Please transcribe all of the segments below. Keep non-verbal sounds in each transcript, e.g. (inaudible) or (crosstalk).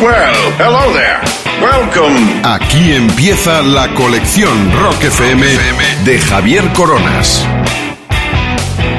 Well, hello there. Welcome. Aquí empieza la colección Rock FM de Javier Coronas.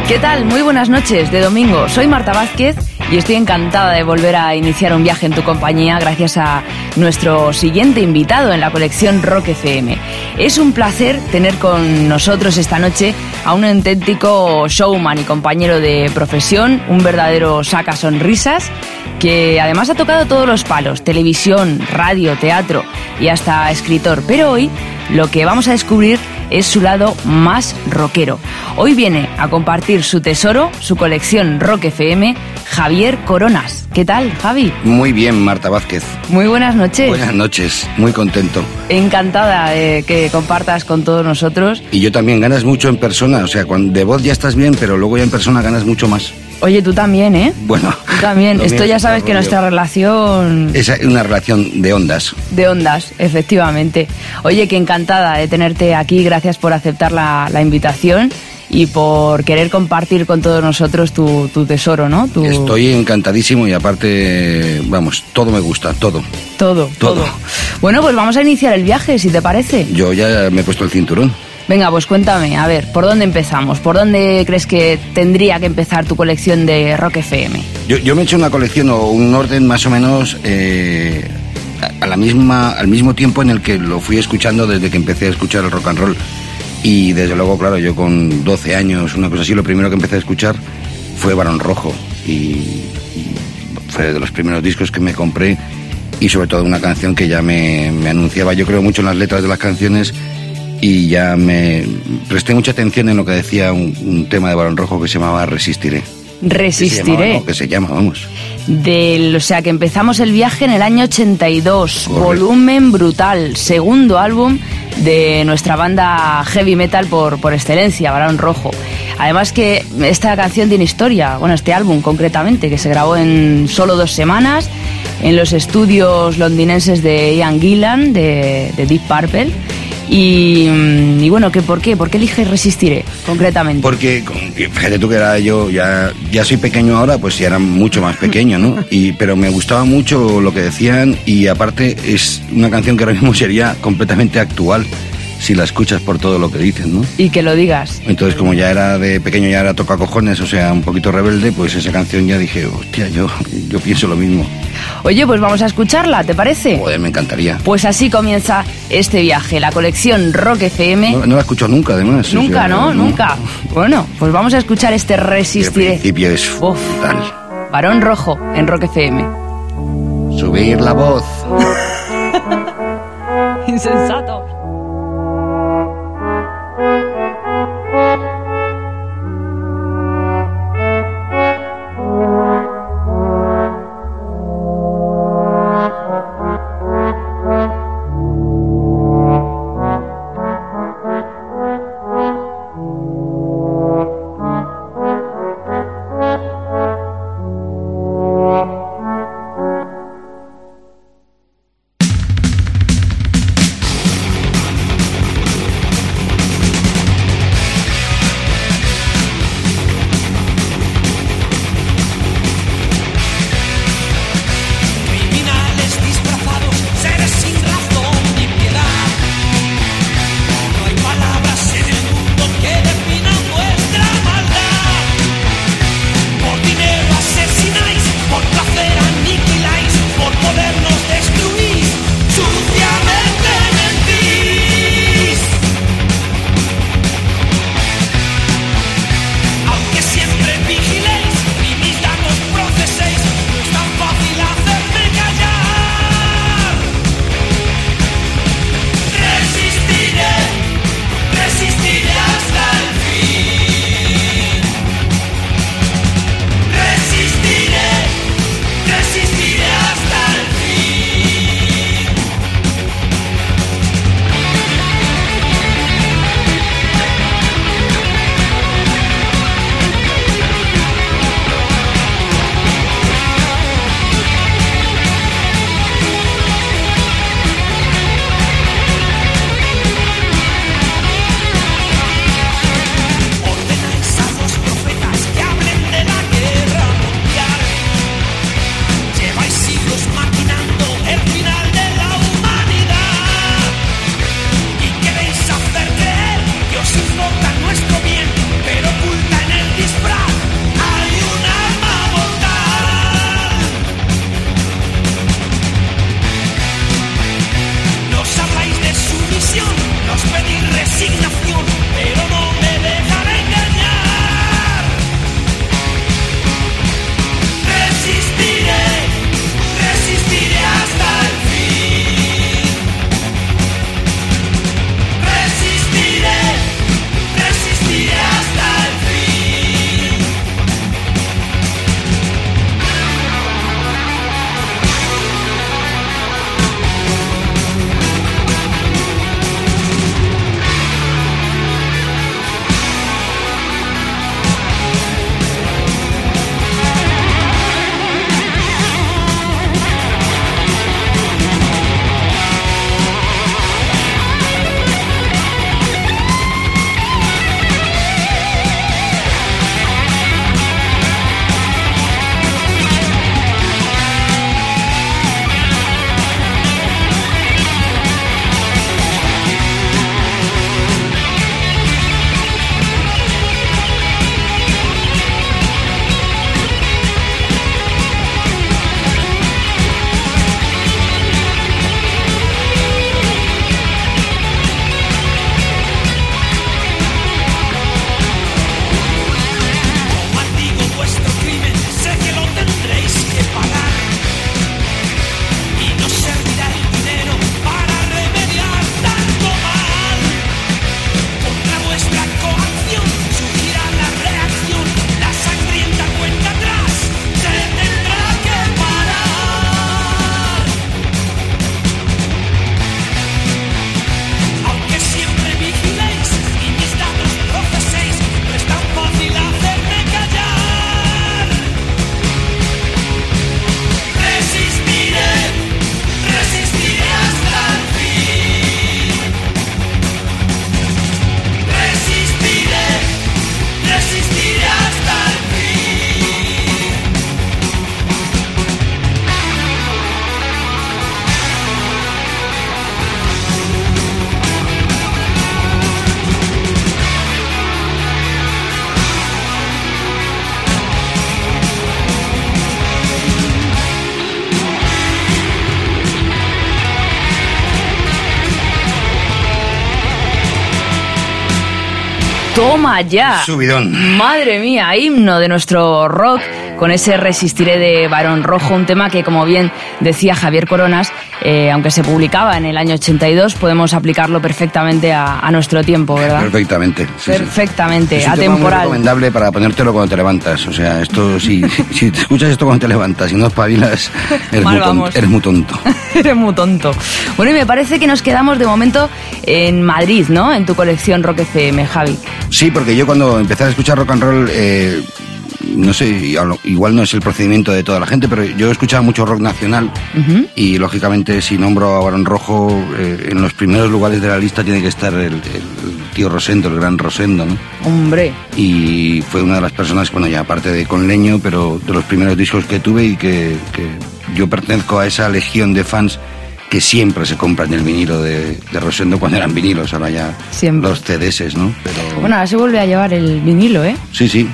¿Qué tal? Muy buenas noches de domingo. Soy Marta Vázquez y estoy encantada de volver a iniciar un viaje en tu compañía gracias a nuestro siguiente invitado en la colección Rock FM. Es un placer tener con nosotros esta noche a un auténtico showman y compañero de profesión, un verdadero saca sonrisas que además ha tocado todos los palos, televisión, radio, teatro y hasta escritor. Pero hoy lo que vamos a descubrir es su lado más rockero. Hoy viene a compartir su tesoro, su colección Rock FM, Javier Coronas. ¿Qué tal, Javi? Muy bien, Marta Vázquez. Muy buenas noches. Buenas noches, muy contento. Encantada de que compartas con todos nosotros. Y yo también, ganas mucho en persona, o sea, cuando de voz ya estás bien, pero luego ya en persona ganas mucho más. Oye, tú también, ¿eh? Bueno. Tú también. (laughs) Esto ya es sabes que nuestra relación Es una relación de ondas. de ondas, efectivamente. Oye, que encantada de tenerte aquí. Gracias por aceptar la, la invitación y por querer compartir con todos nosotros tu, tu tesoro, ¿no? Tu, Estoy encantadísimo y aparte, vamos, todo me gusta, todo. Todo, todo. todo. Bueno, pues vamos a iniciar el viaje, si te parece. Yo ya me he puesto el cinturón. Venga, pues cuéntame, a ver, ¿por dónde empezamos? ¿Por dónde crees que tendría que empezar tu colección de Rock FM? Yo, yo me he hecho una colección o un orden más o menos eh, a- a la misma, al mismo tiempo en el que lo fui escuchando desde que empecé a escuchar el rock and roll. Y desde luego, claro, yo con 12 años, una cosa así, lo primero que empecé a escuchar fue Barón Rojo. Y, fue de los primeros discos que me compré y sobre todo una canción que ya me, me anunciaba, yo creo mucho en las letras de las canciones y ya me presté mucha atención en lo que decía un, un tema de Barón Rojo que se llamaba Resistiré. Que se Resistiré. no, que se llama, vamos. Del, o sea, que empezamos el viaje en el año 82, Correcto. volumen brutal, segundo álbum de nuestra banda heavy metal por, por excelencia, Barón Rojo. Además que esta canción tiene historia, bueno, este álbum concretamente, que se grabó en solo dos semanas en los estudios londinenses de Ian Gillan, de, de Deep Purple. Y, mm, y bueno, ¿qué, ¿por qué? ¿Por qué eliges Resistiré concretamente? Porque, fíjate tú que era yo, ya, ya soy pequeño ahora, pues ya era mucho más pequeño, ¿no? (laughs) Y, pero me gustaba mucho lo que decían y aparte es una canción que ahora mismo sería completamente actual si la escuchas por todo lo que dicen, ¿no? Y que lo digas. Entonces, como ya era de pequeño, ya era toca cojones, o sea, un poquito rebelde, pues esa canción ya dije, hostia, yo, yo pienso lo mismo. Oye, pues vamos a escucharla, ¿te parece? Joder, me encantaría. Pues así comienza este viaje, la colección Rock FM. No, no la escucho nunca, además. o nunca, sea, ¿no? Nunca. Bueno, pues vamos a escuchar este Resistiré. principio es Uf. brutal. Varón Rojo en Rock FM. Subir la voz. (laughs) Insensato. Toma ya. Subidón. Madre mía, himno de nuestro rock con ese Resistiré de Barón Rojo, un tema que, como bien decía Javier Coronas, eh, aunque se publicaba en el año 82, podemos aplicarlo perfectamente a, nuestro tiempo, ¿verdad? Perfectamente. perfectamente, Es un atemporal. Tema muy recomendable para ponértelo cuando te levantas. O sea, esto (laughs) si, si te escuchas esto cuando te levantas y no espabilas, (laughs) eres, muy, tonto, eres muy tonto. eres muy tonto. Bueno, y me parece que nos quedamos de momento en Madrid, ¿no? En tu colección Rock FM, Javi. Sí, porque yo cuando empecé a escuchar rock and roll, eh, no sé, igual no es el procedimiento de toda la gente, pero yo he escuchado mucho rock nacional y lógicamente si nombro a Barón Rojo, eh, en los primeros lugares de la lista tiene que estar el, tío Rosendo, el gran Rosendo, ¿no? Hombre. Y fue una de las personas, bueno, ya aparte de Con Leño, pero de los primeros discos que tuve y que, que yo pertenezco a esa legión de fans que siempre se compran el vinilo de, Rosendo cuando eran vinilos, ahora ya los CDs, ¿no? Pero... Bueno, ahora se vuelve a llevar el vinilo, ¿eh? Sí, sí,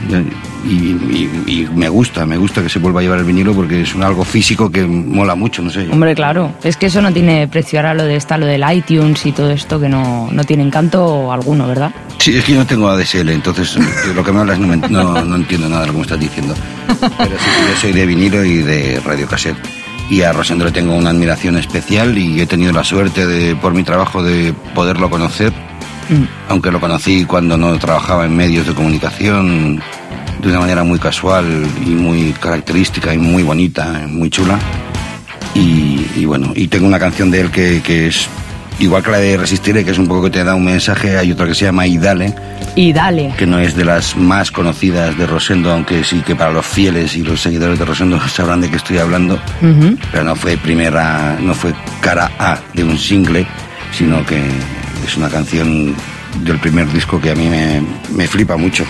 y, me gusta, me gusta que se vuelva a llevar el vinilo porque es un algo físico que mola mucho, no sé. Hombre, claro, es que eso no tiene precio ahora lo de esta, lo del iTunes y todo esto que no, no tiene encanto alguno, ¿verdad? Sí, es que yo no tengo ADSL, entonces lo que me hablas no, no, no entiendo nada de lo que me estás diciendo. (laughs) Pero sí, yo soy de vinilo y de radiocassette y a Rosendo le tengo una admiración especial y he tenido la suerte de, por mi trabajo de poderlo conocer, mm. aunque lo conocí cuando no trabajaba en medios de comunicación de una manera muy casual y muy característica y muy bonita, muy chula. Y, bueno, y tengo una canción de él que, que es igual que la de Resistiré, que es un poco que te da un mensaje, hay otra que se llama Y Dale. Y Dale. Que no es de las más conocidas de Rosendo, aunque sí que para los fieles y los seguidores de Rosendo (laughs) sabrán de qué estoy hablando. Pero no fue primera, no fue cara A de un single, sino que es una canción del primer disco que a mí me, me flipa mucho.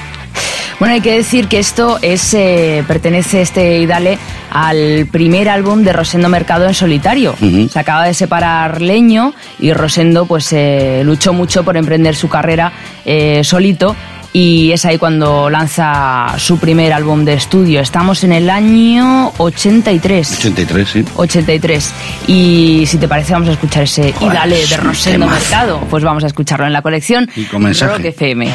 Bueno, hay que decir que esto es eh, pertenece este Idale al primer álbum de Rosendo Mercado en solitario. Se acaba de separar Leño y Rosendo pues eh, luchó mucho por emprender su carrera eh, solito y es ahí cuando lanza su primer álbum de estudio. Estamos en el año 83. 83, sí. 83. Y si te parece, vamos a escuchar ese Idale de Rosendo Mercado. Pues vamos a escucharlo en la colección y con Rock FM.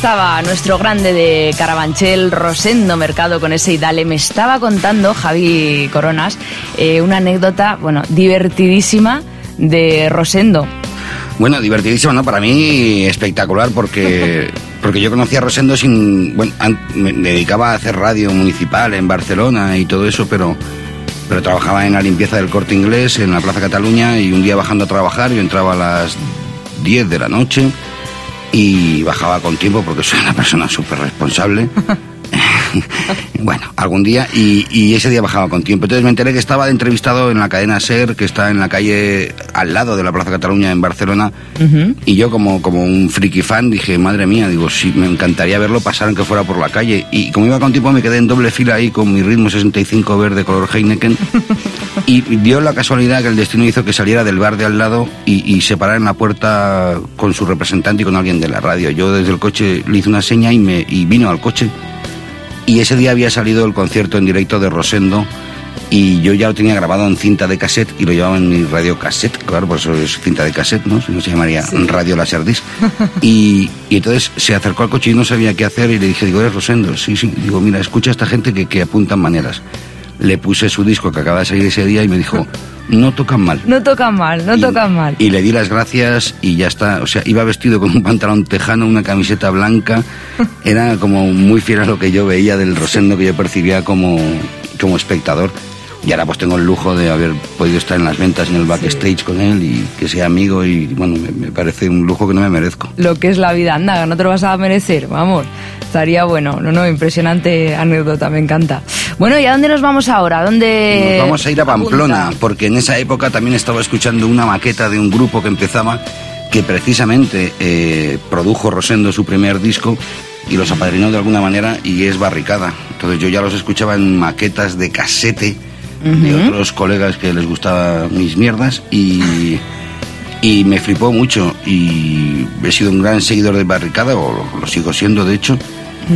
Estaba nuestro grande de Carabanchel, Rosendo Mercado, con ese Idale. Me estaba contando Javi Coronas eh, una anécdota, bueno, divertidísima de Rosendo. Bueno, divertidísimo, ¿no? Para mí espectacular porque, (laughs) porque yo conocía a Rosendo sin... Bueno, me dedicaba a hacer radio municipal en Barcelona y todo eso, pero, pero trabajaba en la limpieza del corte inglés en la Plaza Cataluña y un día bajando a trabajar, yo entraba a las 10 de la noche y bajaba con tiempo porque soy una persona súper responsable. (laughs) (laughs) bueno, algún día, y, ese día bajaba con tiempo. Entonces me enteré que estaba entrevistado en la cadena SER, que está en la calle al lado de la Plaza Cataluña en Barcelona, y yo como, como un friki fan dije, madre mía, digo, sí, me encantaría verlo pasar aunque fuera por la calle. Y como iba con tiempo me quedé en doble fila ahí con mi ritmo 65 verde color Heineken, (laughs) y dio la casualidad que el destino hizo que saliera del bar de al lado y, y se parara en la puerta con su representante y con alguien de la radio. Yo desde el coche le hice una seña y, me, y vino al coche y ese día había salido el concierto en directo de Rosendo y yo ya lo tenía grabado en cinta de cassette y lo llevaba en mi radio cassette, claro, por eso es cinta de cassette, ¿no? Si no se llamaría radio laserdisc. (laughs) y, y entonces se acercó al coche y no sabía qué hacer y le dije, digo, ¿eres Rosendo? Sí, sí. Digo, mira, escucha a esta gente que, que apuntan maneras. Le puse su disco que acaba de salir ese día y me dijo, no tocan mal. No tocan mal, no tocan mal. Y le di las gracias y ya está. O sea, iba vestido con un pantalón tejano, una camiseta blanca. (laughs) Era como muy fiel a lo que yo veía del Rosendo que yo percibía como, como espectador. Y ahora pues tengo el lujo de haber podido estar en las ventas en el backstage con él y que sea amigo y bueno, me, parece un lujo que no me merezco. Lo que es la vida, anda, no te lo vas a merecer, vamos. Estaría bueno, no, no, impresionante anécdota, me encanta. Bueno, ¿y a dónde nos vamos ahora? ¿Dónde nos vamos a ir a Pamplona, porque en esa época también estaba escuchando una maqueta de un grupo que empezaba que precisamente eh, produjo Rosendo su primer disco y los apadrinó de alguna manera y es Barricada. Entonces yo ya los escuchaba en maquetas de casete de otros colegas que les gustaba mis mierdas y, y me flipó mucho y he sido un gran seguidor de Barricada, o lo, sigo siendo de hecho,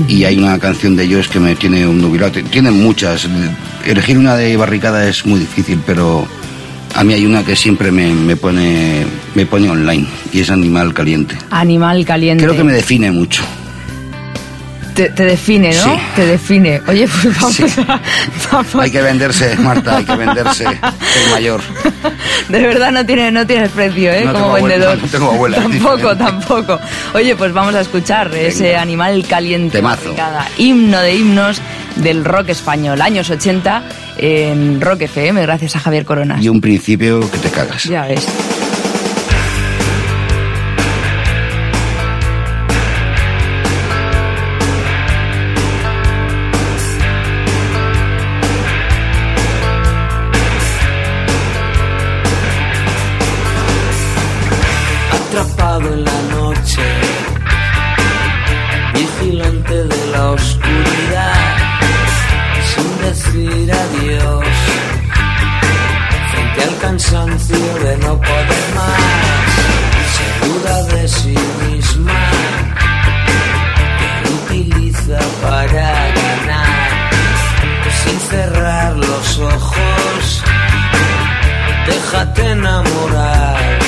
y hay una canción de ellos que me tiene un nubilado. Tienen muchas, elegir una de Barricada es muy difícil, pero a mí hay una que siempre me, me, pone, me pone online y es Animal Caliente. Animal Caliente. Creo que me define mucho. Te, define, ¿no? Sí. Te define. Oye, pues vamos, a, (laughs) Hay que venderse, Marta, hay que venderse. el mayor. (laughs) De verdad no tiene, no tienes precio, ¿eh? Como vendedor. no tengo abuela. (laughs) Tampoco, tampoco. Oye, pues vamos a escuchar ese animal caliente. Temazo. Himno de himnos del rock español. Años 80 en Rock FM, gracias a Javier Coronas. Y un principio que te cagas. Ya ves. de no poder más, segura de sí misma, que utiliza para ganar, sin cerrar los ojos, déjate enamorar.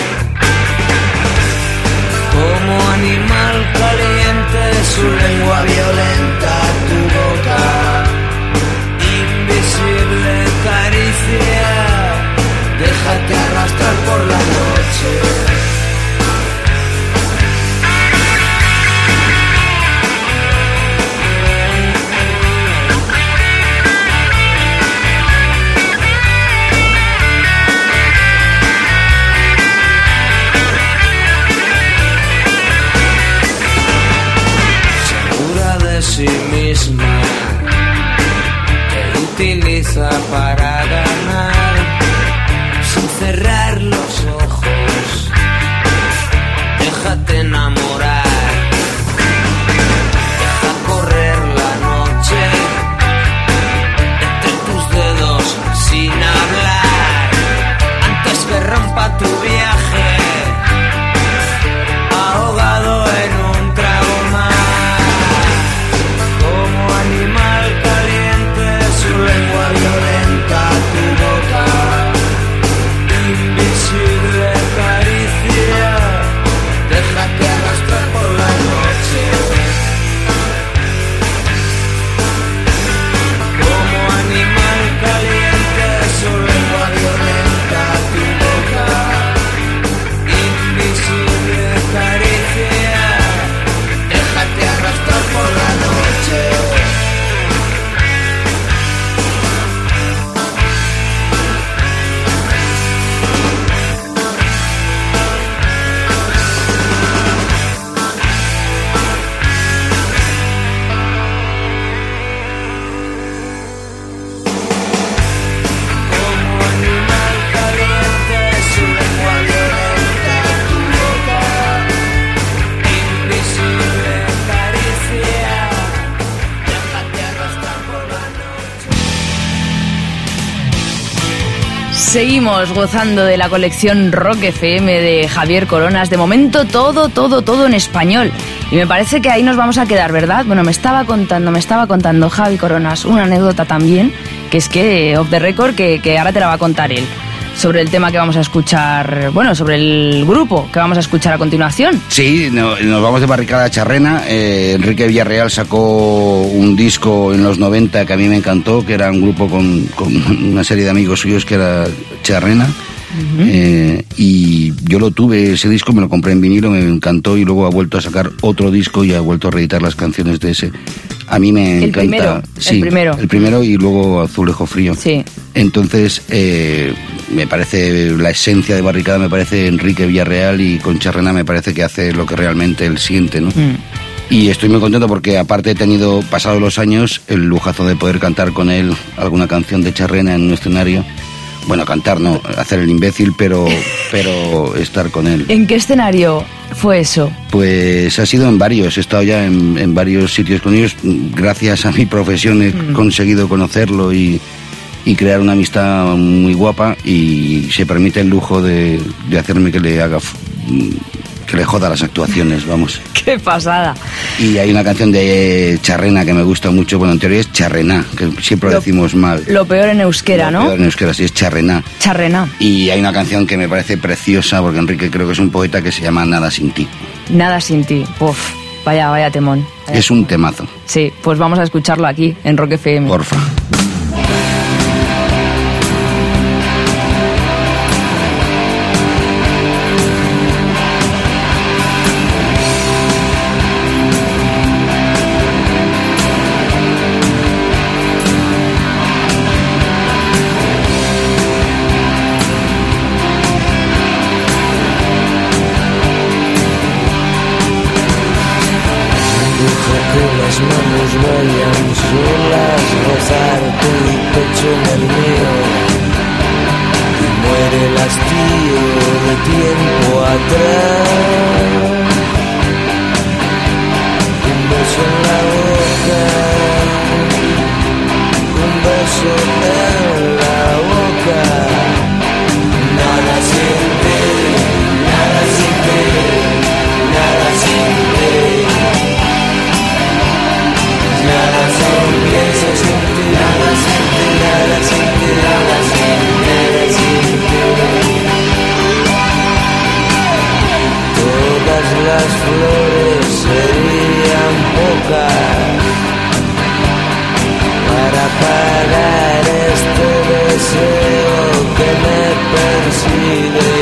Como animal caliente, su lengua violenta, tu boca, invisible caricia déjate arrastrar por la noche. Seguimos gozando de la colección Rock FM de Javier Coronas. De momento todo, todo, todo en español. Y me parece que ahí nos vamos a quedar, ¿verdad? Bueno, me estaba contando, me estaba contando Javi Coronas una anécdota también, que es que, off the record, que, que ahora te la va a contar él sobre el tema que vamos a escuchar, bueno, sobre el grupo que vamos a escuchar a continuación. Sí, nos vamos de Barricada Charrena. Eh, Enrique Villarreal sacó un disco en los 90 que a mí me encantó, que era un grupo con, con una serie de amigos suyos que era Charrena. Eh, y yo lo tuve, ese disco me lo compré en vinilo, me encantó y luego ha vuelto a sacar otro disco y ha vuelto a reeditar las canciones de ese. A mí me El encanta. primero, sí, el primero. El primero y luego Azulejo Frío. Sí. Entonces, eh, me parece la esencia de Barricada, me parece Enrique Villarreal y con Charrena me parece que hace lo que realmente él siente, ¿no? Mm. Y estoy muy contento porque aparte he tenido, pasado los años, el lujazo de poder cantar con él alguna canción de Charrena en un escenario. Bueno, cantar no, hacer el imbécil, pero, pero estar con él. ¿En qué escenario fue eso? Pues ha sido en varios, he estado ya en, en varios sitios con ellos. Gracias a mi profesión he conseguido conocerlo y, y crear una amistad muy guapa y se permite el lujo de, de hacerme que le haga, que le joda las actuaciones, vamos. (laughs) ¡Qué pasada! Y hay una canción de Charrena que me gusta mucho, bueno, en teoría es Charrena, que siempre lo, Lo- decimos mal. Lo peor en euskera, Lo ¿no? peor En euskera sí es Charrena. Charrena. Y hay una canción que me parece preciosa, porque Enrique creo que es un poeta que se llama Nada sin ti. Nada sin ti. Puf, vaya, vaya temón. Vaya. Es un temazo, Sí, pues vamos a escucharlo aquí, en Rock FM. porfa. Vayan solas, rozar tu pecho en el mío. Y muere el hastío de tiempo atrás. Un beso en la boca, un beso parar este deseo que me persigue.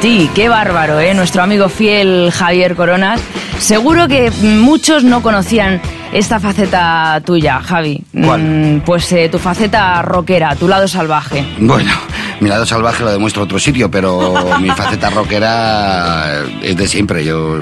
Ti. Qué bárbaro, ¿eh? Nuestro amigo fiel Javier Coronas. Seguro que muchos no conocían esta faceta tuya, Javi. ¿Cuál? Mm, Pues eh, tu faceta rockera, tu lado salvaje. Bueno, mi lado salvaje lo demuestro en otro sitio, pero mi faceta rockera es de siempre. Yo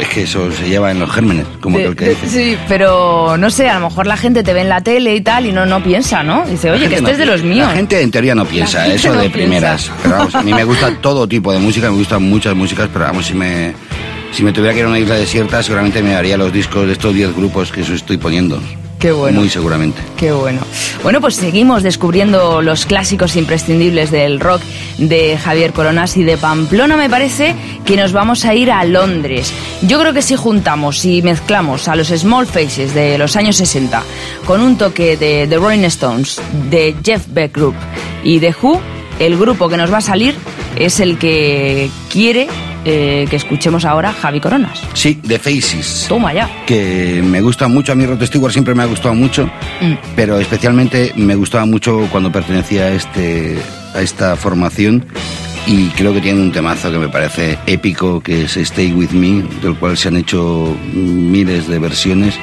es que eso se lleva en los gérmenes, como De- aquel que de- dice. sí, pero no sé, a lo mejor la gente te ve en la tele y tal y no, no piensa, ¿no? Dice, La oye, que este no es de los míos. La gente en teoría no piensa, eso no de piensa. primeras. Pero vamos, a mí me gusta todo tipo de música, me gustan muchas músicas, pero vamos, si me, si me tuviera que ir a una isla desierta, seguramente me daría los discos de estos 10 grupos que os estoy poniendo. Qué bueno. Muy seguramente. Qué bueno. Bueno, pues seguimos descubriendo los clásicos imprescindibles del rock de Javier Coronas y de Pamplona me parece que nos vamos a ir a Londres. Yo creo que si juntamos y mezclamos a los Small Faces de los años 60 con un toque de The Rolling Stones, de Jeff Beck Group y de Who, el grupo que nos va a salir es el que quiere eh, que escuchemos ahora Javi Coronas. Sí, The Faces. Toma ya. que me gusta mucho, a mí Rod Stewart siempre me ha gustado mucho, Mm. pero especialmente me gustaba mucho cuando pertenecía a, este, a esta formación y creo que tiene un temazo que me parece épico, que es Stay With Me, del cual se han hecho miles de versiones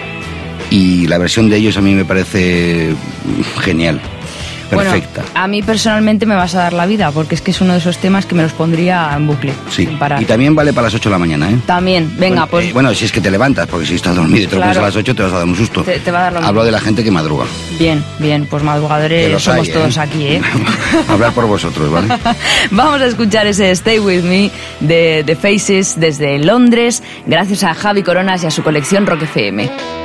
y la versión de ellos a mí me parece genial, perfecta. Bueno, a mí personalmente me vas a dar la vida, porque es que es uno de esos temas que me los pondría en bucle, sí, sin parar. y también vale para las 8 de la mañana, ¿eh? También, venga, bueno, pues eh, bueno, si es que te levantas, porque si estás dormido y te lo pones Claro. a las 8 te vas a dar un susto. Te- te va a dar lo Hablo mismo. de la gente que madruga. bien, bien, pues madrugadores somos hay, todos ¿eh? aquí, ¿eh? (laughs) Hablar por vosotros, ¿vale? (laughs) Vamos a escuchar ese Stay With Me de The Faces desde Londres, gracias a Javi Coronas y a su colección Rock FM.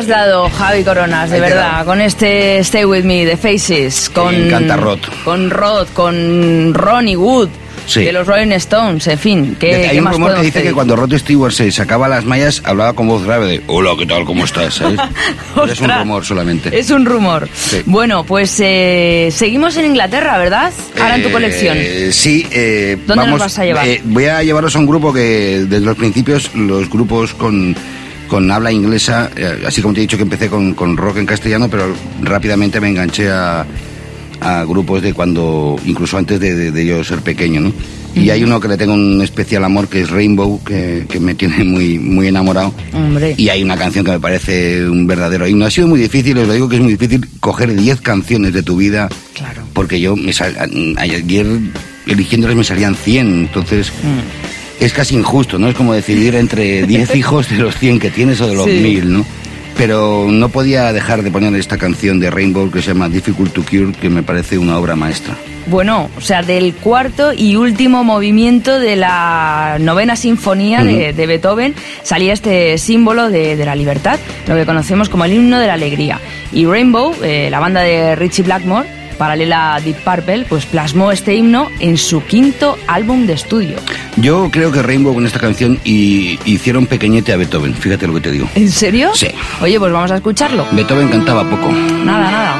Has dado, Javi Coronas, de Ahí verdad, con este Stay With Me de Faces, con... encanta Rod. Con Rod, con Ronnie Wood, Sí. de los Rolling Stones, en fin, ¿qué, Hay qué un más rumor que dice que pedir? cuando Rod Stewart se sacaba las mallas hablaba con voz grave de Hola, ¿qué tal? ¿Cómo estás? ¿sabes? (laughs) Pero es un rumor solamente. Es un rumor. Sí. Bueno, pues eh, seguimos en Inglaterra, ¿verdad? Ahora en tu Eh, colección. Sí. eh, ¿Dónde nos vamos, vas a llevar? eh, voy a llevaros a un grupo que desde los principios los grupos con, con habla inglesa, eh, así como te he dicho que empecé con, con rock en castellano, pero rápidamente me enganché a, a grupos de cuando, incluso antes de, de- de yo ser pequeño, ¿no? Y hay uno que le tengo un especial amor que es Rainbow, que, que me tiene muy, muy enamorado. Hombre. Y hay una canción que me parece un verdadero himno. Ha sido muy difícil, os lo digo que es muy difícil coger 10 canciones de tu vida. Claro. Porque yo me sal- ayer eligiéndolas me salían 100, entonces Mm. Es casi injusto, ¿no? Es como decidir entre 10 (laughs) hijos de los 100 que tienes o de los Sí. 1000, ¿no? Pero no podía dejar de poner esta canción de Rainbow que se llama Difficult to Cure, que me parece una obra maestra. Bueno, o sea, del cuarto y último movimiento de la novena sinfonía de, de Beethoven salía este símbolo de, de la libertad, lo que conocemos como el himno de la alegría. Y Rainbow, eh, la banda de Richie Blackmore, paralela a Deep Purple, pues plasmó este himno en su quinto álbum de estudio. Yo creo que Rainbow con esta canción y, hicieron pequeñete a Beethoven, fíjate lo que te digo. ¿En serio? Sí. Oye, pues vamos a escucharlo. Beethoven cantaba poco. Nada, nada.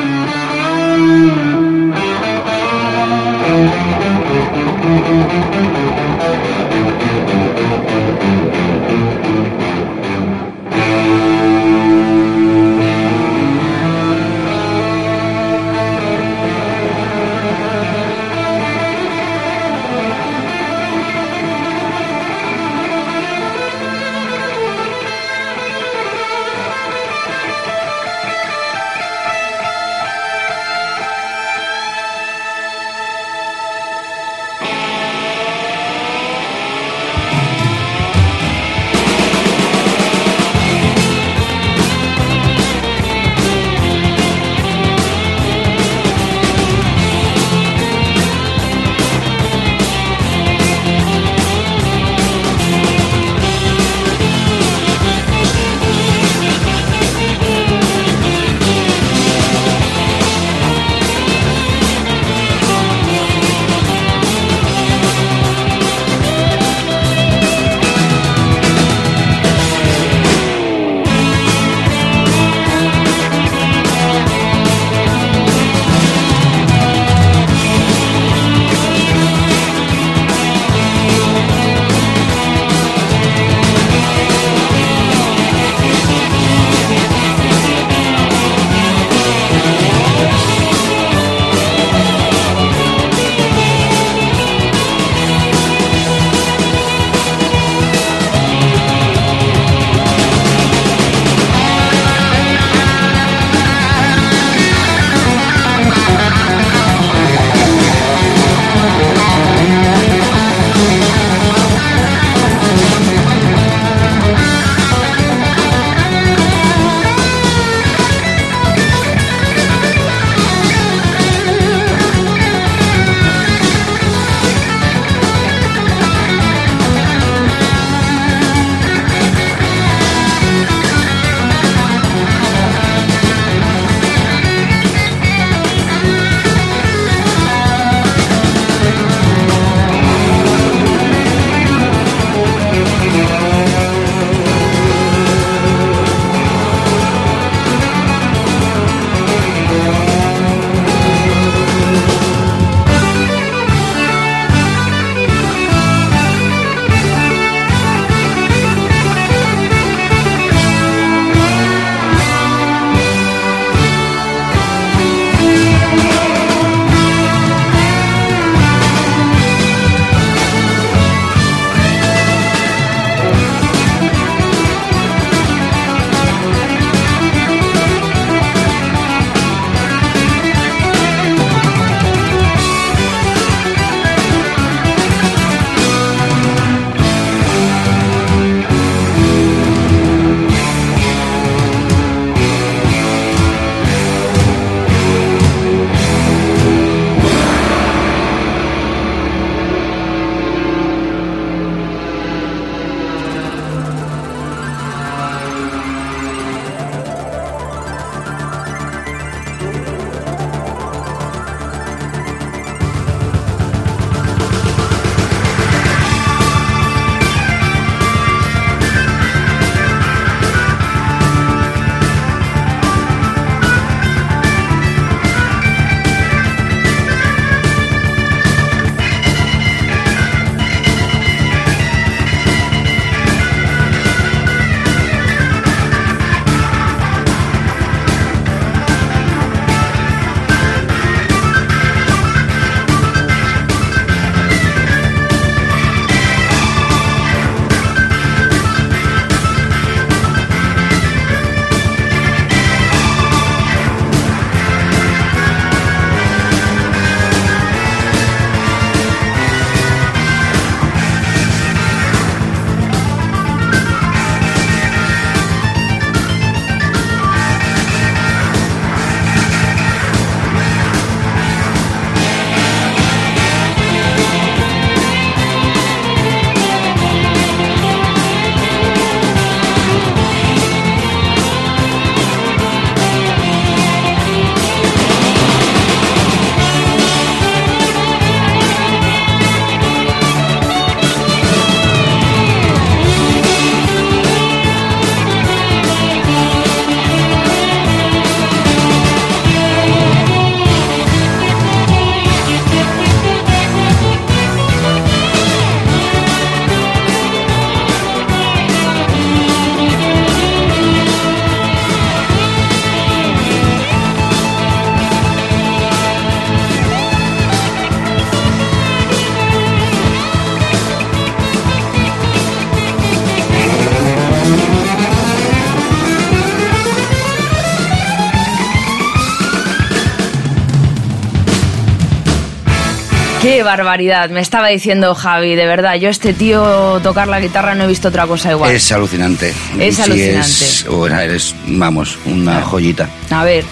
Qué barbaridad, me estaba diciendo Javi, de verdad, yo este tío tocar la guitarra no he visto otra cosa igual. Es alucinante. Es Sí, alucinante. es- bueno, eres, vamos, una joyita. A ver,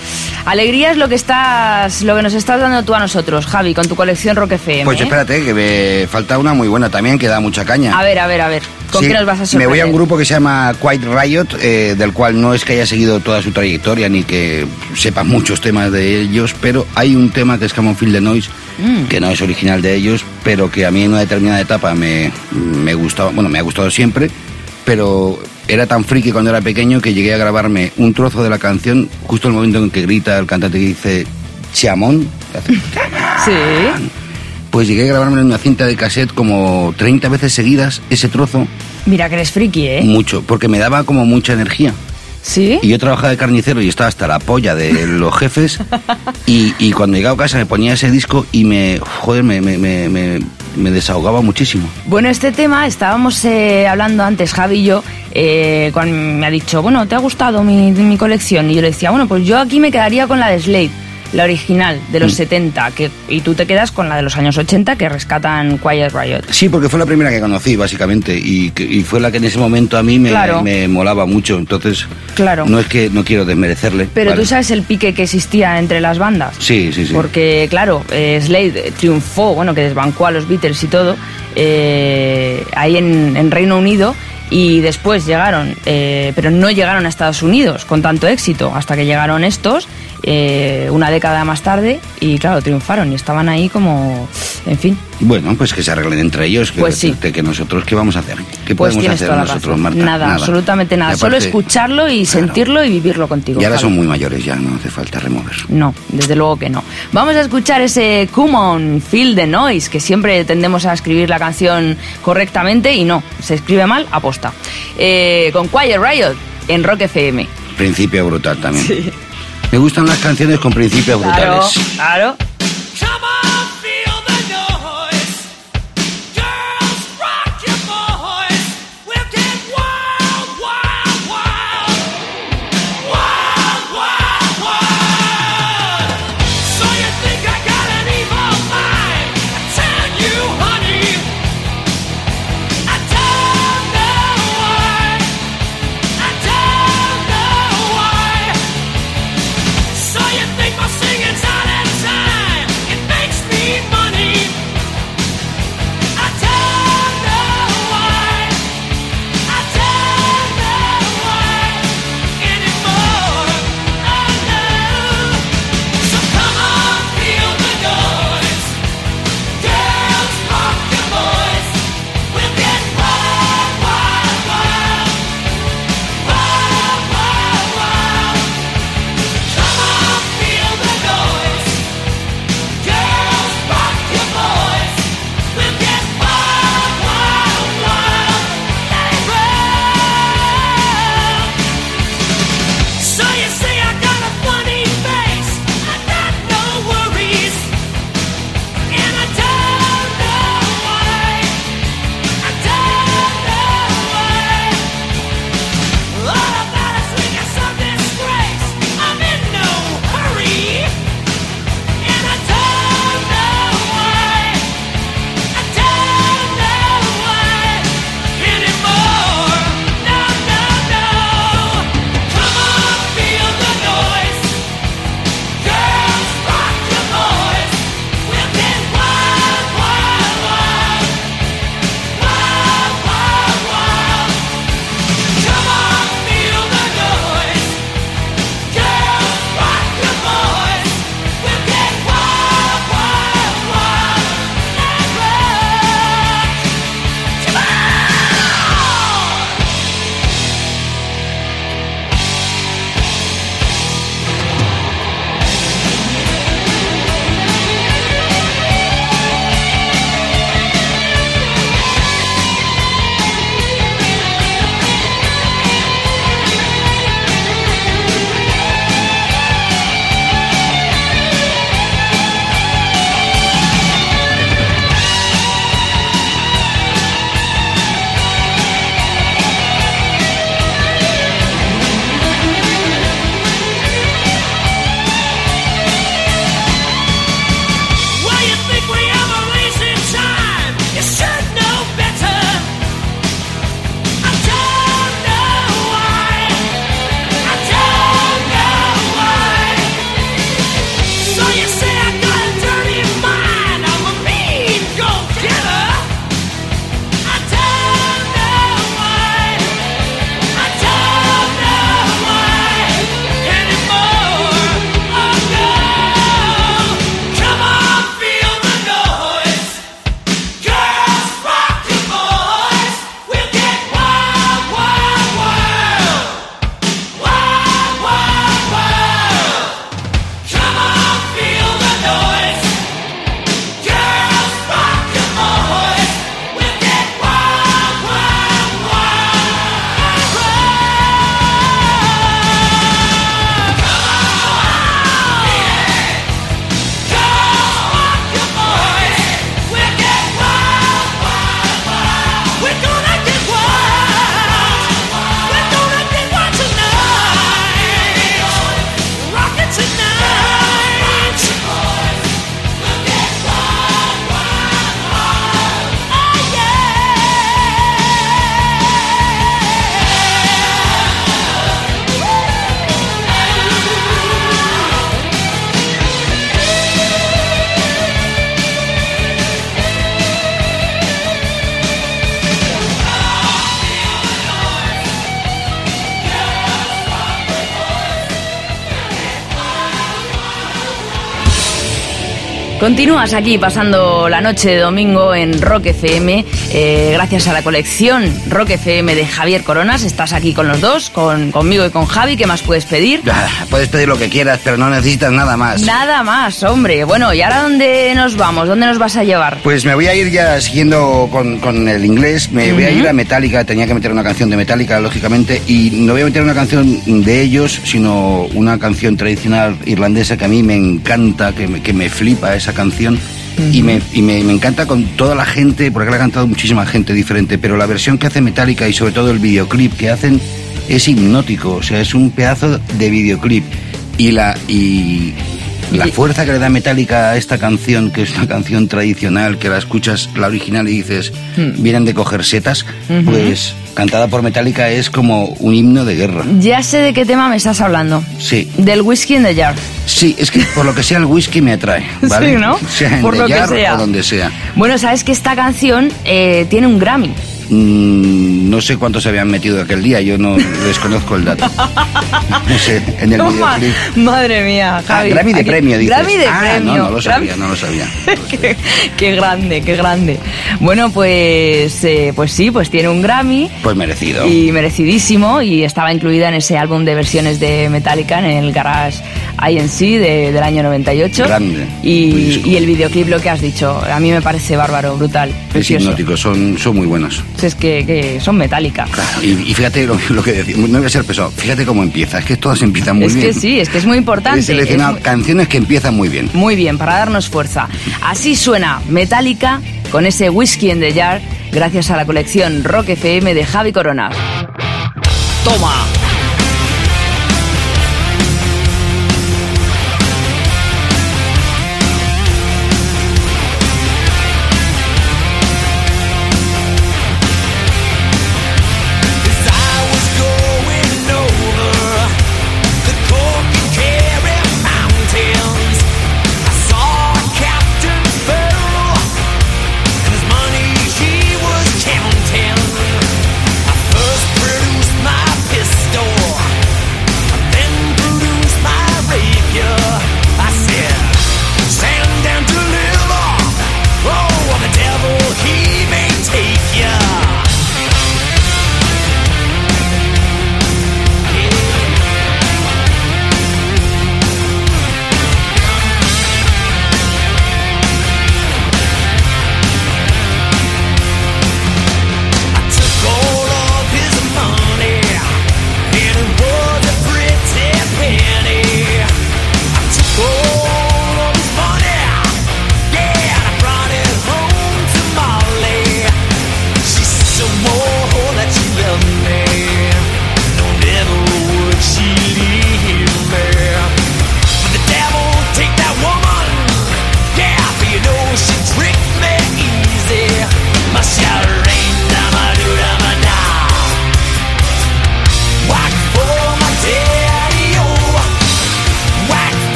alegría es lo que estás, lo que nos estás dando tú a nosotros, Javi, con tu colección Rock FM. Pues ¿eh? espérate, que me falta una muy buena también, que da mucha caña. A ver, a ver, a ver, ¿con Sí, qué nos vas a Me voy a un grupo que se llama Quiet Riot, eh, del cual no es que haya seguido toda su trayectoria ni que sepa muchos temas de ellos, pero hay un tema que es Come on Feel the Noise, Mm. que no es original de ellos, pero que a mí en una determinada etapa me, me gustaba, bueno, me ha gustado siempre, pero era tan friki cuando era pequeño que llegué a grabarme un trozo de la canción justo en el momento en que grita el cantante que dice Chamón, Sí, (laughs) pues llegué a grabarme en una cinta de cassette como 30 veces seguidas ese trozo, mira que eres friki, ¿eh? mucho, porque me daba como mucha energía. Sí. Y yo trabajaba de carnicero y estaba hasta la polla de los jefes. (laughs) Y, y cuando llegaba a casa me ponía ese disco y me, joder, me, me, me, me- me desahogaba muchísimo. Bueno, este tema estábamos eh, hablando antes, Javi y yo, eh, cuando me ha dicho, bueno, ¿te ha gustado mi, mi colección? Y yo le decía, bueno, pues yo aquí me quedaría con la de Slade, la original, de Mm. los 70, que, y tú te quedas con la de los años 80, que rescatan Quiet Riot. Sí, porque fue la primera que conocí, básicamente. Y, fue la que en ese momento a mí me, Claro. me molaba mucho. Entonces, Claro. no es que no quiero desmerecerle. Pero ¿vale? tú sabes el pique que existía entre las bandas. Sí, sí, sí. Porque, claro, eh, Slade triunfó, bueno, que desbancó a los Beatles y todo, eh, ahí en, en Reino Unido, y después llegaron, eh, pero no llegaron a Estados Unidos con tanto éxito, hasta que llegaron estos, eh, una década más tarde, y claro, triunfaron y estaban ahí como, en fin. Bueno, pues que se arreglen entre ellos. Que Pues sí. decirte que nosotros, ¿qué vamos a hacer? ¿Qué Pues podemos hacer nosotros. Marta? Nada, absolutamente nada. Solo escucharlo y Claro. sentirlo y vivirlo contigo. Y ahora Javi. son muy mayores ya, no hace falta remover. No, desde luego que no. Vamos a escuchar ese Come on, Feel the Noise, que siempre tendemos a escribir la canción correctamente y no, se escribe mal, aposta. Eh, con Quiet Riot en Rock FM. Principio brutal también. Me gustan las canciones con principios Claro, brutales. claro. Continúas aquí pasando la noche de domingo en Rock FM, eh, gracias a la colección Rock FM de Javier Coronas. Estás aquí con los dos, con, conmigo y con Javi. ¿Qué más puedes pedir? Ah, Puedes pedir lo que quieras, pero no necesitas nada más. Nada más, hombre. Bueno, ¿y ahora dónde nos vamos? ¿Dónde nos vas a llevar? Pues me voy a ir ya siguiendo con, con el inglés, me voy a ir a Metallica, tenía que meter una canción de Metallica, lógicamente, y no voy a meter una canción de ellos, sino una canción tradicional irlandesa que a mí me encanta, que me, que me flipa esa canción. Y, me, y me, me encanta con toda la gente, porque la ha cantado muchísima gente diferente, pero la versión que hace Metallica y sobre todo el videoclip que hacen es hipnótico, o sea, es un pedazo de videoclip. Y la, y la fuerza que le da Metallica a esta canción, que es una canción tradicional, que la escuchas la original y dices, Hmm. vienen de coger setas, pues cantada por Metallica es como un himno de guerra. Ya sé de qué tema me estás hablando. Sí, Del whisky in the jar. sí, es que por lo que sea el whisky me atrae, (laughs) ¿vale? Sí, ¿no? Sea en Por The lo que sea. o donde sea. Bueno, sabes que esta canción eh, tiene un Grammy. Mm, no sé cuántos se habían metido aquel día, yo no (laughs) desconozco el dato. No sé, en el videoclip. Madre mía, Ah, Javi. Grammy de Aquí- premio, dices. Grammy de ah, premio. No, no lo sabía, Grammy- no lo sabía. (laughs) qué, qué grande, qué grande. Bueno, pues, eh, pues sí, pues tiene un Grammy. Pues merecido. Y merecidísimo, y estaba incluida en ese álbum de versiones de Metallica, en el Garage INC de- del año 98. Grande. Y, y el videoclip, lo que has dicho, a mí me parece bárbaro, brutal, Es precioso. hipnótico, son, son muy buenos. Es que, que son Metallica. Claro, y, y fíjate lo, (laughs) lo que decía, no voy a ser pesado, fíjate cómo empieza, es que todas empiezan muy es bien. que sí, es que es muy importante. He seleccionado es- canciones que empiezan muy bien. Muy bien, para darnos fuerza. Así suena Metallica con ese whisky en the jar, gracias a la colección Rock FM de Javi Corona. Toma.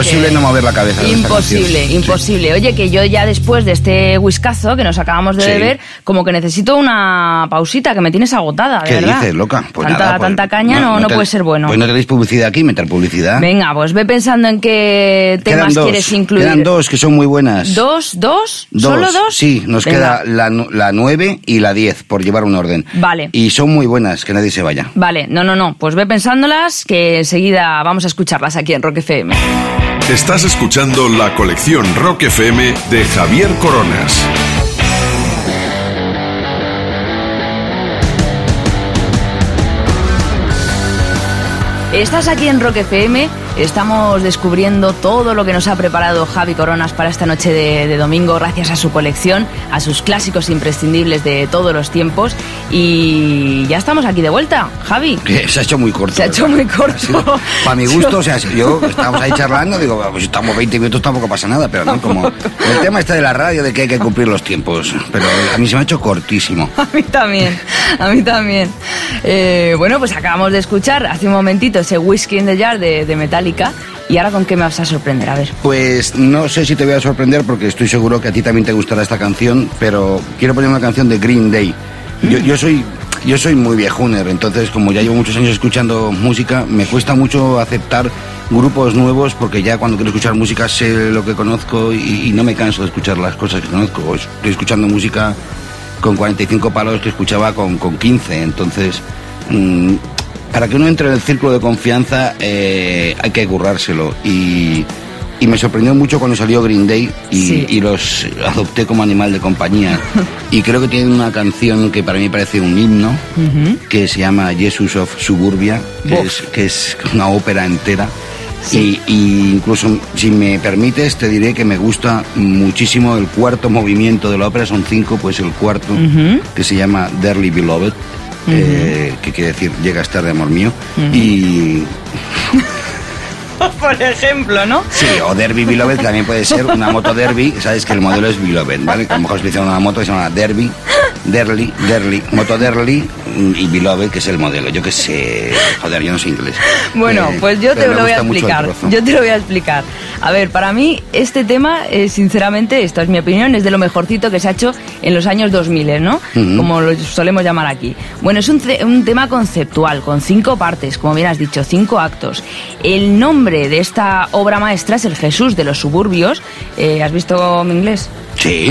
Imposible que- no mover la cabeza. Imposible. Sí. imposible. Oye, que yo ya después de este whiskazo que nos acabamos de Sí. beber, como que necesito una pausita, que me tienes agotada, de ¿Qué verdad. dices, loca? Pues tanta, nada, pues tanta caña no, no, te- puede ser bueno. Pues no tenéis publicidad aquí, meter publicidad. Venga, pues ve pensando en qué temas dos, quieres incluir. Quedan dos que son muy buenas. ¿Dos? ¿Dos? Dos, ¿Solo dos? Sí, nos Venga. queda la, la 9 y la 10, por llevar un orden. Vale. Y son muy buenas, que nadie se vaya. Vale, no, no, no. Pues ve pensándolas que enseguida vamos a escucharlas aquí en Rock FM. Estás escuchando la colección Rock FM de Javier Coronas. Estás aquí en Rock FM, estamos descubriendo todo lo que nos ha preparado Javi Coronas para esta noche de, de domingo gracias a su colección, a sus clásicos imprescindibles de todos los tiempos y ya estamos aquí de vuelta, Javi. (laughs) Se ha hecho muy corto. Se ha hecho muy corto. Para mi (laughs) gusto, o sea, yo estábamos ahí charlando, digo, pues estamos 20 minutos, tampoco pasa nada, pero no, como el tema este de la radio, de que hay que cumplir los tiempos, pero a mí se me ha hecho cortísimo. (laughs) A mí también, a mí también. Eh, bueno, pues acabamos de escuchar hace un momentito ese Whiskey in the Jar de, de ¿Y ahora con qué me vas a sorprender? A ver. Pues no sé si te voy a sorprender porque estoy seguro que a ti también te gustará esta canción, pero quiero poner una canción de Green Day. Yo, yo soy yo soy muy viejuner, entonces como ya llevo muchos años escuchando música, me cuesta mucho aceptar grupos nuevos porque ya cuando quiero escuchar música sé lo que conozco y, y no me canso de escuchar las cosas que conozco. Estoy escuchando música con 45 palos que escuchaba con, con 15, entonces... mm, para que uno entre en el círculo de confianza eh, hay que currárselo. Y, y me sorprendió mucho cuando salió Green Day y, Sí. y los adopté como animal de compañía. (laughs) Y creo que tienen una canción que para mí parece un himno que se llama Jesus of Suburbia que, es, que es una ópera entera. Sí. y, y incluso si me permites te diré que me gusta muchísimo el cuarto movimiento de la ópera. Son cinco pues el cuarto que se llama Dearly Beloved eh, que quiere decir llegas tarde amor mío. Y (laughs) Por ejemplo, ¿no? sí o Derby Beloved que también puede ser una moto Derby. Sabes que el modelo es Beloved vale que a lo mejor se una moto que se llama Derby Derly Derly moto Derly y Beloved que es el modelo. Yo que sé. Joder yo no sé inglés. Bueno, Eh, pues yo te lo voy a explicar. Yo te lo voy a explicar. A ver, para mí este tema, eh, sinceramente, esto es mi opinión, es de lo mejorcito que se ha hecho en los años 2000, ¿no? Ujú. Como lo solemos llamar aquí. Bueno, es un, un tema conceptual, con cinco partes, como bien has dicho, cinco actos. El nombre de esta obra maestra es el Jesús de los suburbios. Eh, ¿Has visto mi inglés? Sí.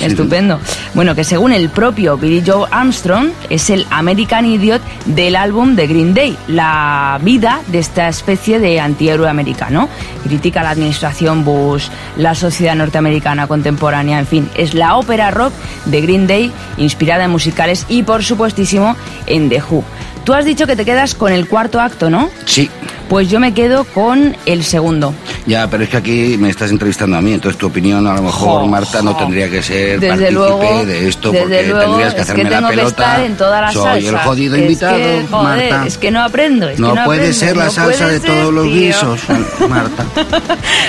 Estupendo. Bueno, que según el propio Billy Joe Armstrong, es el American Idiot del álbum de Green Day, la vida de esta especie de antihéroe americano. Critica la administración Bush, la sociedad norteamericana contemporánea, en fin, es la ópera rock de Green Day, inspirada en musicales y, por supuestísimo, en The Who. Tú has dicho que te quedas con el cuarto acto, ¿no? sí Pues yo me quedo con el segundo. Ya, pero es que aquí me estás entrevistando a mí, entonces tu opinión a lo mejor, Jo, Marta, no tendría que ser Desde partícipe luego, de esto, desde porque luego, tendrías que es hacerme que la tengo que pelota. estar en todas las Soy el jodido Es invitado, que, joder, Marta. es que no aprendo, es que no puede aprendo, ser la no salsa de ser, todos los tío. guisos, (laughs) Marta.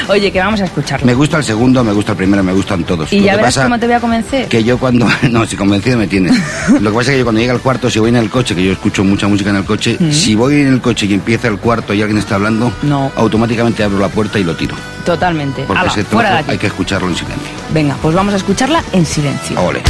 Oye, que vamos a escucharlo. Me gusta el segundo, me gusta el primero, me gustan todos. y Lo ya que verás pasa cómo te voy a convencer. que yo cuando... (laughs) No, si convencido me tienes. Lo que pasa es que yo cuando llega el cuarto, si voy en el coche, que yo escucho mucha música en el coche, si voy en el coche y empieza el cuarto y alguien está hablando, No. automáticamente abro la puerta y lo tiro. Totalmente. Porque Ala, ese fuera de trozo aquí. hay que escucharlo en silencio. Venga, pues vamos a escucharla en silencio. Ole.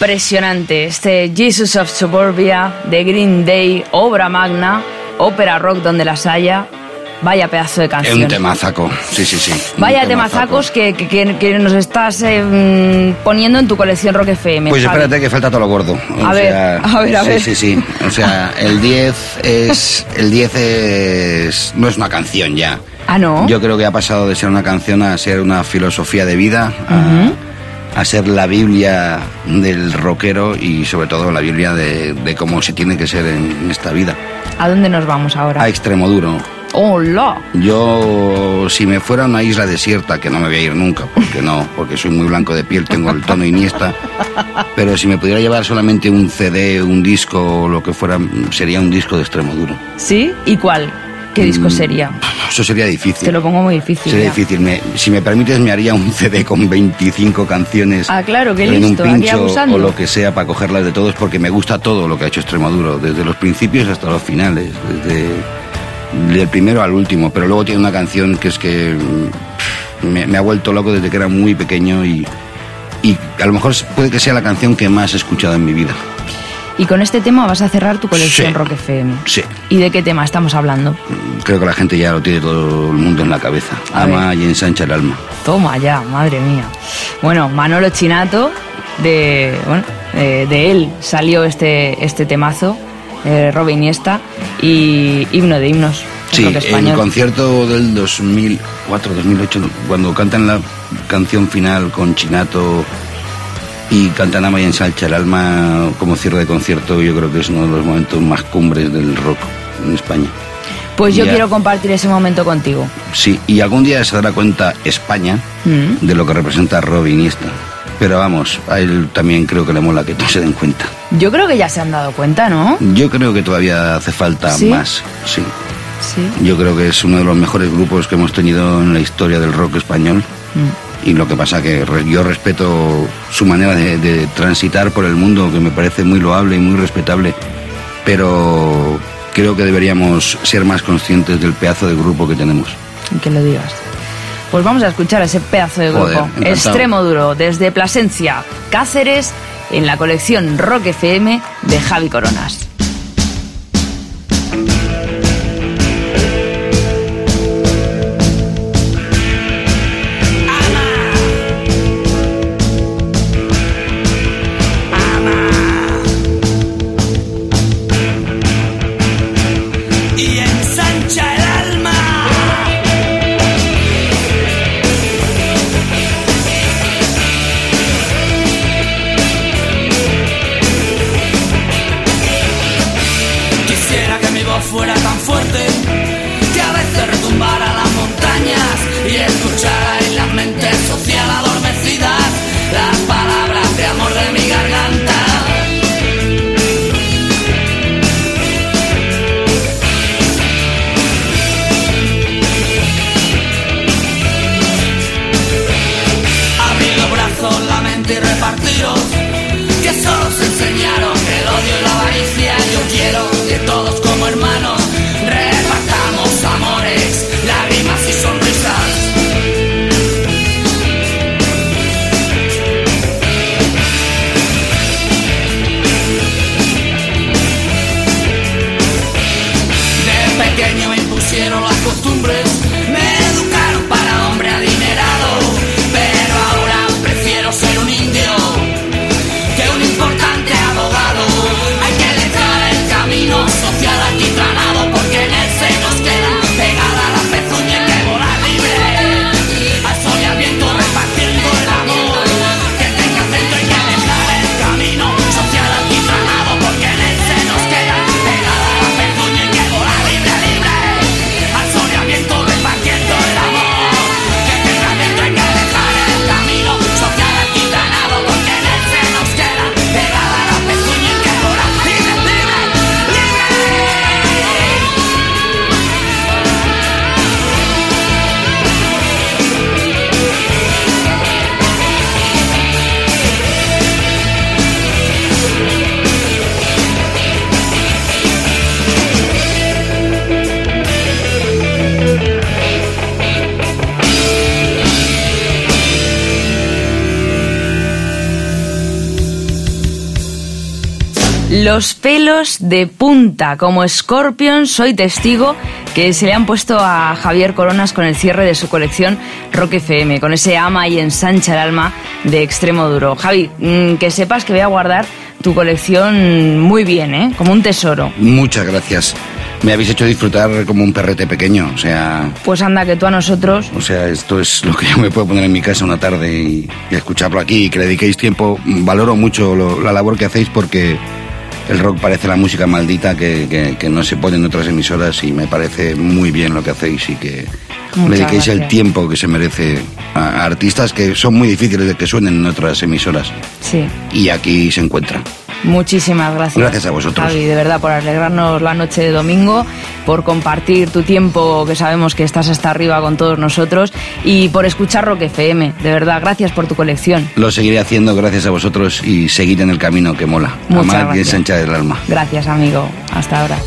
Impresionante. Este Jesus of Suburbia de Green Day, obra magna, ópera rock donde las haya. Vaya pedazo de Es canción. un temazaco, sí, sí, sí. Vaya temazaco. temazacos que, que- nos estás eh, mm, poniendo en tu colección Rock FM. Pues Javi. espérate que falta todo lo gordo. O A ver, sea, a ver, a sí, ver. Sí, sí, O sea, el 10 es. El 10 es. No es una canción ya. Ah, ¿no? Yo creo que ha pasado de ser una canción a ser una filosofía de vida, a, a ser la Biblia del rockero y sobre todo la Biblia de, de cómo se tiene que ser en esta vida. ¿A dónde nos vamos ahora? A extremo duro. ¡Hola! Yo, si me fuera a una isla desierta, que no me voy a ir nunca, porque no, porque soy muy blanco de piel, tengo el tono iniesta, pero si me pudiera llevar solamente un CD, un disco o lo que fuera, sería un disco de extremo duro. ¿Sí? ¿Y cuál? ¿Qué disco Mm, sería? Eso sería difícil. Te lo pongo muy difícil. Sería ya. difícil. Me- si me permites, me haría un (laughs) CD con 25 canciones. Ah, claro, qué en listo, un aquí pincho o lo que sea para cogerlas de todos, porque me gusta todo lo que ha hecho Extremoduro, desde los principios hasta los finales, desde del primero al último. Pero luego tiene una canción que es que me, me ha vuelto loco desde que era muy pequeño y, y a lo mejor puede que sea la canción que más he escuchado en mi vida. Y con este tema vas a cerrar tu colección Sí. Rock FM. Sí. ¿Y de qué tema estamos hablando? Creo que la gente ya lo tiene todo el mundo en la cabeza. A Ama y ensancha el alma. Toma ya, madre mía. Bueno, Manolo Chinato, de, bueno, eh, de él salió este, este temazo, eh, Robe Iniesta, y himno de himnos. Sí, rock el concierto del 2004, 2008, cuando cantan la canción final con Chinato y cantan Ama y ensancha el alma como cierre de concierto, yo creo que es uno de los momentos más cumbres del rock en España. Pues yo Ya. quiero compartir ese momento contigo. Sí, y algún día se dará cuenta España Mm. de lo que representa Rob Iniesta. Pero vamos, a él también creo que le mola que todos se den cuenta. Yo creo que ya se han dado cuenta, ¿no? Yo creo que todavía hace falta ¿Sí? más, sí. Sí. Yo creo que es uno de los mejores grupos que hemos tenido en la historia del rock español. Mm. Y lo que pasa que yo respeto su manera de, de transitar por el mundo, que me parece muy loable y muy respetable. Pero creo que deberíamos ser más conscientes del pedazo de grupo que tenemos. Que lo digas. Pues vamos a escuchar ese pedazo de grupo. Extremo duro, desde Plasencia, Cáceres, en la colección Rock FM de Javi Coronas. Me impusieron las costumbres, Los pelos de punta, como Scorpion, soy testigo que se le han puesto a Javier Coronas con el cierre de su colección Rock FM, con ese ama y ensancha el alma de extremo duro. Javi, mm, que sepas que voy a guardar tu colección muy bien, ¿eh? Como un tesoro. Muchas gracias. Me habéis hecho disfrutar como un perrete pequeño, o sea, Pues anda, que tú a nosotros o sea, esto es lo que (laughs) yo me puedo poner en mi casa una tarde y, y escucharlo aquí y que le dediquéis tiempo. Valoro mucho lo- la labor que hacéis porque el rock parece la música maldita que, que- que no se pone en otras emisoras y me parece muy bien lo que hacéis y que Muchas dediquéis el tiempo que se merece a, a artistas que son muy difíciles de que suenen en otras emisoras Sí. y aquí se encuentran. Muchísimas gracias. Gracias a vosotros. Javi, de verdad, por alegrarnos la noche de domingo, por compartir tu tiempo, que sabemos que estás hasta arriba con todos nosotros, y por escuchar Rock FM. De verdad, gracias por tu colección. Lo seguiré haciendo gracias a vosotros y seguir en el camino que mola. Muchas Amar y gracias. ensanchar el alma. Gracias, amigo. Hasta ahora.